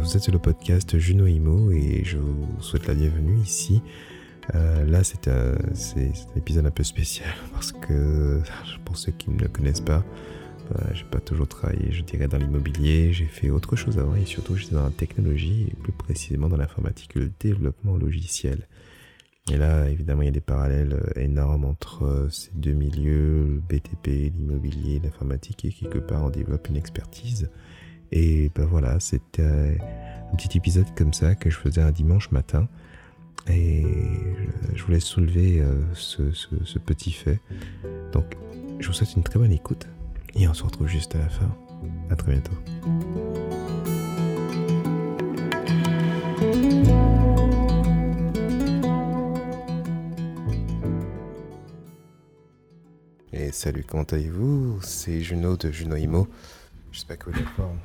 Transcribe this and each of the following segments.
Vous êtes sur le podcast Juno Imo et je vous souhaite la bienvenue ici. Euh, là, c'est un, épisode un peu spécial parce que, pour ceux qui ne me connaissent pas, euh, j'ai pas toujours travaillé, je dirais, dans l'immobilier. J'ai fait autre chose avant et surtout, j'étais dans la technologie et plus précisément dans l'informatique le développement logiciel. Et là, évidemment, il y a des parallèles euh, énormes entre euh, ces deux milieux, le BTP, l'immobilier, l'informatique, et quelque part, on développe une expertise. Et ben voilà, c'était un petit épisode comme ça que je faisais un dimanche matin. Et je voulais soulever euh, ce, petit fait. Donc, je vous souhaite une très bonne écoute. Et on se retrouve juste à la fin. À très bientôt. salut, comment allez-vous? C'est Juno de Juno Imo. J'espère que vous êtes forme.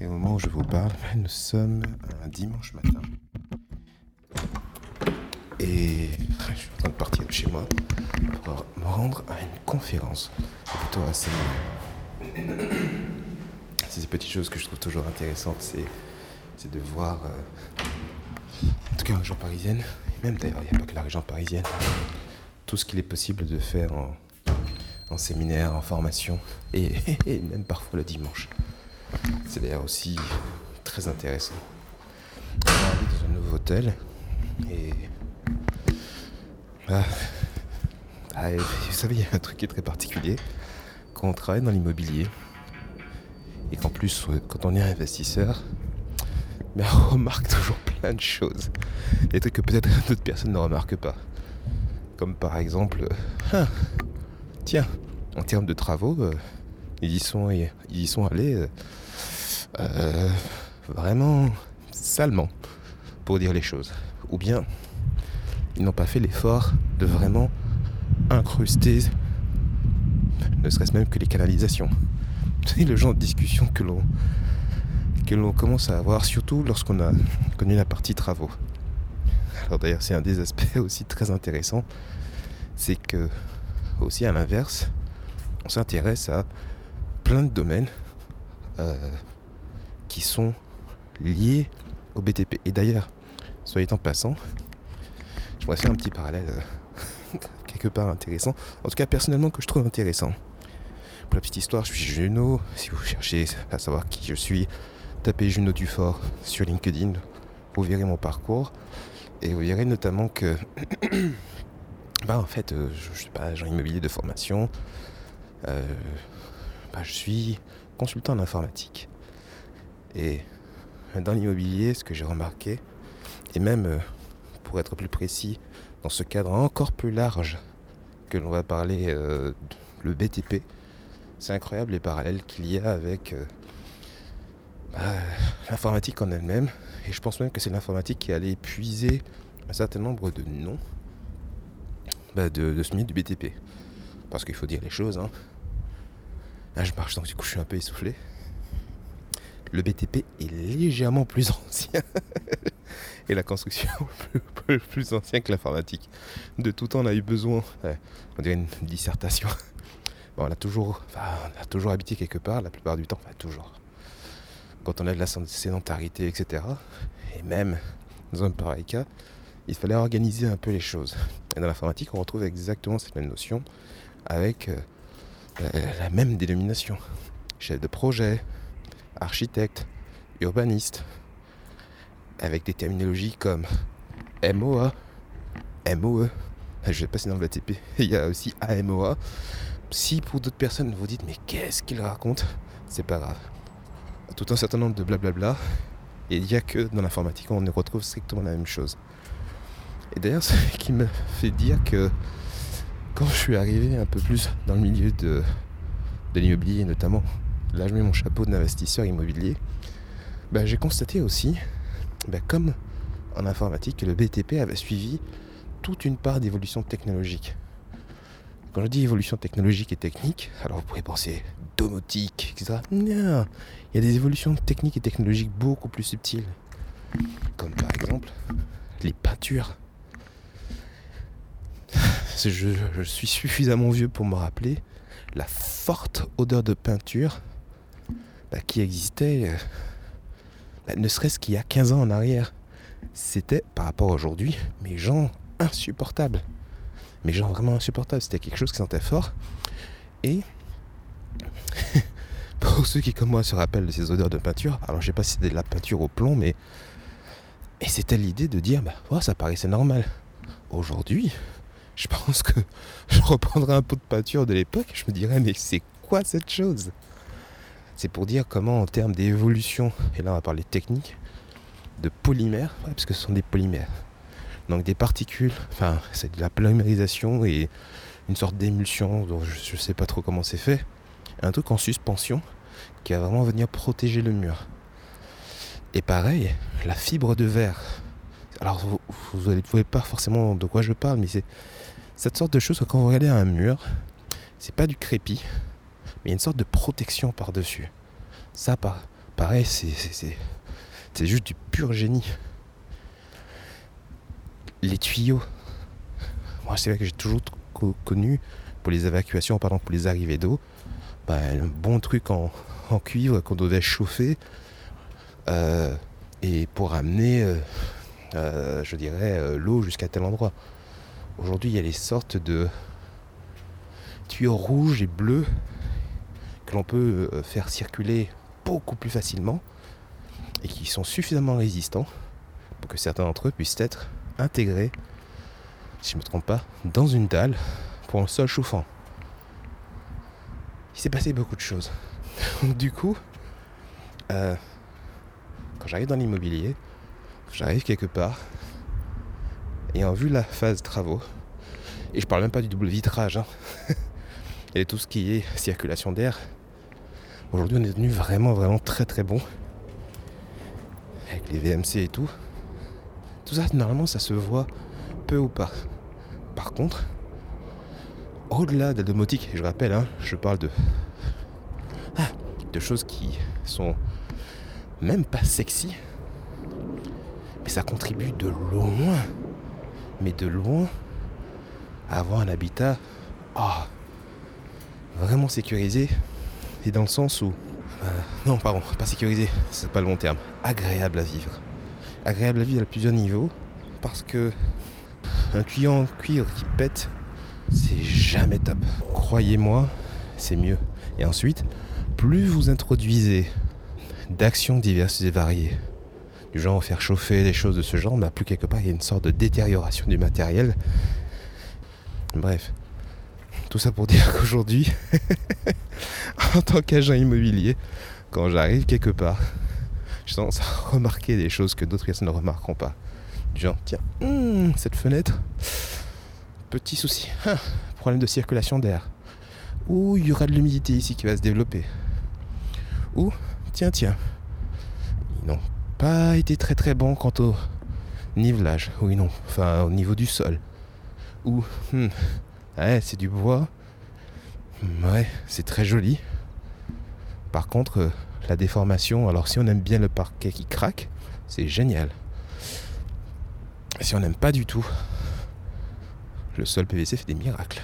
Et au moment où je vous parle, nous sommes un dimanche matin. Et je suis en train de partir de chez moi pour me rendre à une conférence, plutôt assez. C'est ces petites choses que je trouve toujours intéressantes, c'est de voir, euh, en tout cas en région parisienne, et même d'ailleurs, il n'y a pas que la région parisienne, tout ce qu'il est possible de faire en, séminaire, en formation, et, même parfois le dimanche. C'est d'ailleurs aussi très intéressant. On est dans un nouveau hôtel, et... Ah, ah, vous savez, il y a un truc qui est très particulier. Quand on travaille dans l'immobilier, et qu'en plus, quand on est investisseur, on remarque toujours plein de choses. Des trucs que peut-être d'autres personnes ne remarquent pas. Comme par exemple, euh, ah, tiens, en termes de travaux, euh, ils, y sont, ils y sont allés euh, vraiment salement, pour dire les choses. Ou bien, ils n'ont pas fait l'effort de vraiment incruster, ne serait-ce même que les canalisations. C'est le genre de discussion que l'on que l'on commence à avoir, surtout lorsqu'on a connu la partie travaux. Alors d'ailleurs, c'est un des aspects aussi très intéressants, c'est que aussi à l'inverse, on s'intéresse à de domaines euh, qui sont liés au BTP. Et d'ailleurs, soyez en passant, je voudrais faire un petit parallèle euh, quelque part intéressant, en tout cas personnellement que je trouve intéressant. Pour la petite histoire, je suis Juno. Si vous cherchez à savoir qui je suis, tapez Juno Dufort sur LinkedIn. Vous verrez mon parcours. Et vous verrez notamment que, bah, en fait, euh, je, suis pas agent immobilier de formation. Bah, je suis consultant en informatique. Et dans l'immobilier, ce que j'ai remarqué, et même euh, pour être plus précis, dans ce cadre encore plus large que l'on va parler le BTP, c'est incroyable les parallèles qu'il y a avec bah, l'informatique en elle-même et je pense même que c'est l'informatique qui allait épuiser un certain nombre de noms bah, de, ce milieu du BTP. Parce qu'il faut dire les choses. Hein. Là, je marche donc du coup, je suis un peu essoufflé. Le BTP est légèrement plus ancien. et la construction plus, plus ancien que l'informatique. De tout temps, on a eu besoin, on dirait une dissertation. Bon, on a toujours, on a toujours habité quelque part, la plupart du temps, enfin toujours quand on a de la sédentarité, etc. Et même dans un pareil cas, il fallait organiser un peu les choses. Et dans l'informatique, on retrouve exactement cette même notion avec euh, la même dénomination. Chef de projet, architecte, urbaniste, avec des terminologies comme MOA, MOE. Je ne sais pas si dans le il y a aussi AMOA. Si pour d'autres personnes vous dites mais qu'est-ce qu'il raconte, c'est pas grave tout un certain nombre de blablabla. Et il n'y a que dans l'informatique on retrouve strictement la même chose. Et d'ailleurs, ce qui me fait dire que quand je suis arrivé un peu plus dans le milieu de, l'immobilier, notamment, là je mets mon chapeau d'investisseur immobilier, ben, j'ai constaté aussi, ben, comme en informatique, que le BTP avait suivi toute une part d'évolution technologique. Quand je dis évolution technologique et technique, alors vous pourrez penser domotique, etc. Non, il y a des évolutions techniques et technologiques beaucoup plus subtiles. Comme par exemple les peintures. Je, suis suffisamment vieux pour me rappeler la forte odeur de peinture bah, qui existait, euh, bah, ne serait-ce qu'il y a 15 ans en arrière. C'était, par rapport à aujourd'hui, mes gens insupportables. Mes gens vraiment insupportables. C'était quelque chose qui sentait fort. Et pour ceux qui, comme moi, se rappellent de ces odeurs de peinture, alors je sais pas si c'était de la peinture au plomb, mais. Et c'était l'idée de dire, bah, ça paraissait normal. Aujourd'hui, je pense que je reprendrai un pot de peinture de l'époque et je me dirais, mais c'est quoi cette chose? C'est pour dire comment, en termes d'évolution, et là on va parler technique, de polymères, parce que ce sont des polymères. Donc des particules, enfin, c'est de la polymérisation et une sorte d'émulsion, dont je ne sais pas trop comment c'est fait. Un truc en suspension qui va vraiment venir protéger le mur. Et pareil, la fibre de verre. Alors vous ne pouvez pas forcément de quoi je parle, mais c'est cette sorte de chose que quand vous regardez un mur, c'est pas du crépi, mais il y a une sorte de protection par-dessus. Ça, pareil, c'est juste du pur génie. Les tuyaux. Moi, c'est vrai que j'ai toujours connu pour les évacuations, pardon, pour les arrivées d'eau, bah, un bon truc en, cuivre qu'on devait chauffer euh, et pour amener, euh, euh, je dirais, l'eau jusqu'à tel endroit. Aujourd'hui, il y a les sortes de tuyaux rouges et bleus que l'on peut euh, faire circuler beaucoup plus facilement et qui sont suffisamment résistants pour que certains d'entre eux puissent être intégrés, si je ne me trompe pas, dans une dalle pour un sol chauffant. Il s'est passé beaucoup de choses. du coup, euh, quand j'arrive dans l'immobilier, j'arrive quelque part, ayant vu la phase travaux, et je parle même pas du double vitrage, hein, et tout ce qui est circulation d'air, aujourd'hui on est devenu vraiment vraiment très très bon, avec les VMC et tout. Tout ça, normalement, ça se voit peu ou pas. Par contre, au-delà de la domotique, je rappelle, hein, je parle de, ah, de choses qui sont même pas sexy, mais ça contribue de loin mais de loin, avoir un habitat oh, vraiment sécurisé, et dans le sens où, euh, non, pardon, pas sécurisé, c'est pas le bon terme, agréable à vivre. Agréable à vivre à plusieurs niveaux, parce que un tuyau en qui pète, c'est jamais top. Croyez-moi, c'est mieux. Et ensuite, plus vous introduisez d'actions diverses et variées, du genre faire chauffer des choses de ce genre, bah plus quelque part il y a une sorte de détérioration du matériel. Bref, tout ça pour dire qu'aujourd'hui, en tant qu'agent immobilier, quand j'arrive quelque part, je tendance à remarquer des choses que d'autres personnes ne remarqueront pas. Du genre, tiens, hmm, cette fenêtre, petit souci, hein, problème de circulation d'air. Ou il y aura de l'humidité ici qui va se développer. Ou, tiens, tiens, non, pas été très très bon quant au nivelage. Oui, non, enfin au niveau du sol. Ou, hmm, c'est du bois. Ouais, c'est très joli. Par contre, euh, la déformation, alors si on aime bien le parquet qui craque, c'est génial. Si on n'aime pas du tout, le sol PVC fait des miracles.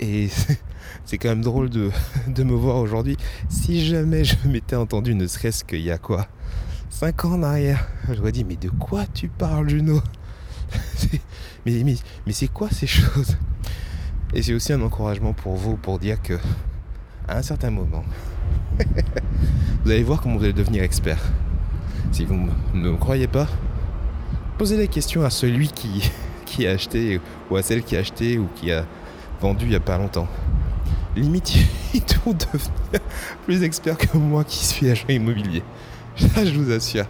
Et c'est quand même drôle de, de me voir aujourd'hui. Si jamais je m'étais entendu, ne serait-ce qu'il y a quoi 5 ans en arrière. J'aurais dit, mais de quoi tu parles, Juno? Mais, mais, mais c'est quoi ces choses? Et c'est aussi un encouragement pour vous pour dire que, à un certain moment, vous allez voir comment vous allez devenir expert. Si vous ne me croyez pas, posez les questions à celui qui, qui a acheté, ou à celle qui a acheté, ou qui a vendu il n'y a pas longtemps. Limite, ils vont devenir plus expert que moi qui suis agent immobilier. Ça, je vous assure.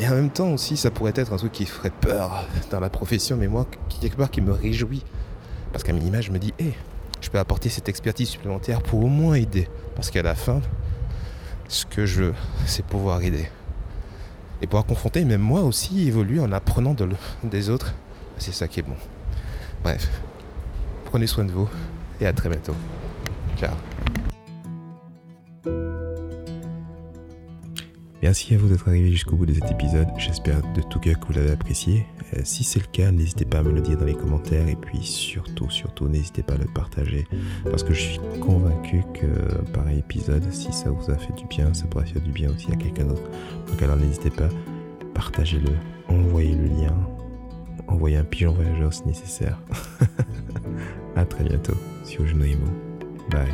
Et en même temps aussi, ça pourrait être un truc qui ferait peur dans la profession, mais moi, quelque part, qui me réjouit. Parce qu'à minima, je me dis, hé, je peux apporter cette expertise supplémentaire pour au moins aider. Parce qu'à la fin, ce que je veux, c'est pouvoir aider. Et pouvoir confronter, même moi aussi, évoluer en apprenant de des autres. C'est ça qui est bon. Bref, prenez soin de vous et à très bientôt. Merci à vous d'être arrivé jusqu'au bout de cet épisode. J'espère de tout cœur que vous l'avez apprécié. Euh, si c'est le cas, n'hésitez pas à me le dire dans les commentaires et puis surtout, surtout, n'hésitez pas à le partager parce que je suis convaincu que pareil épisode, si ça vous a fait du bien, ça pourrait faire du bien aussi à quelqu'un d'autre. Donc alors n'hésitez pas, partagez-le, envoyez le lien, envoyez un pigeon voyageur si nécessaire. à très bientôt sur Genoimo. Bye.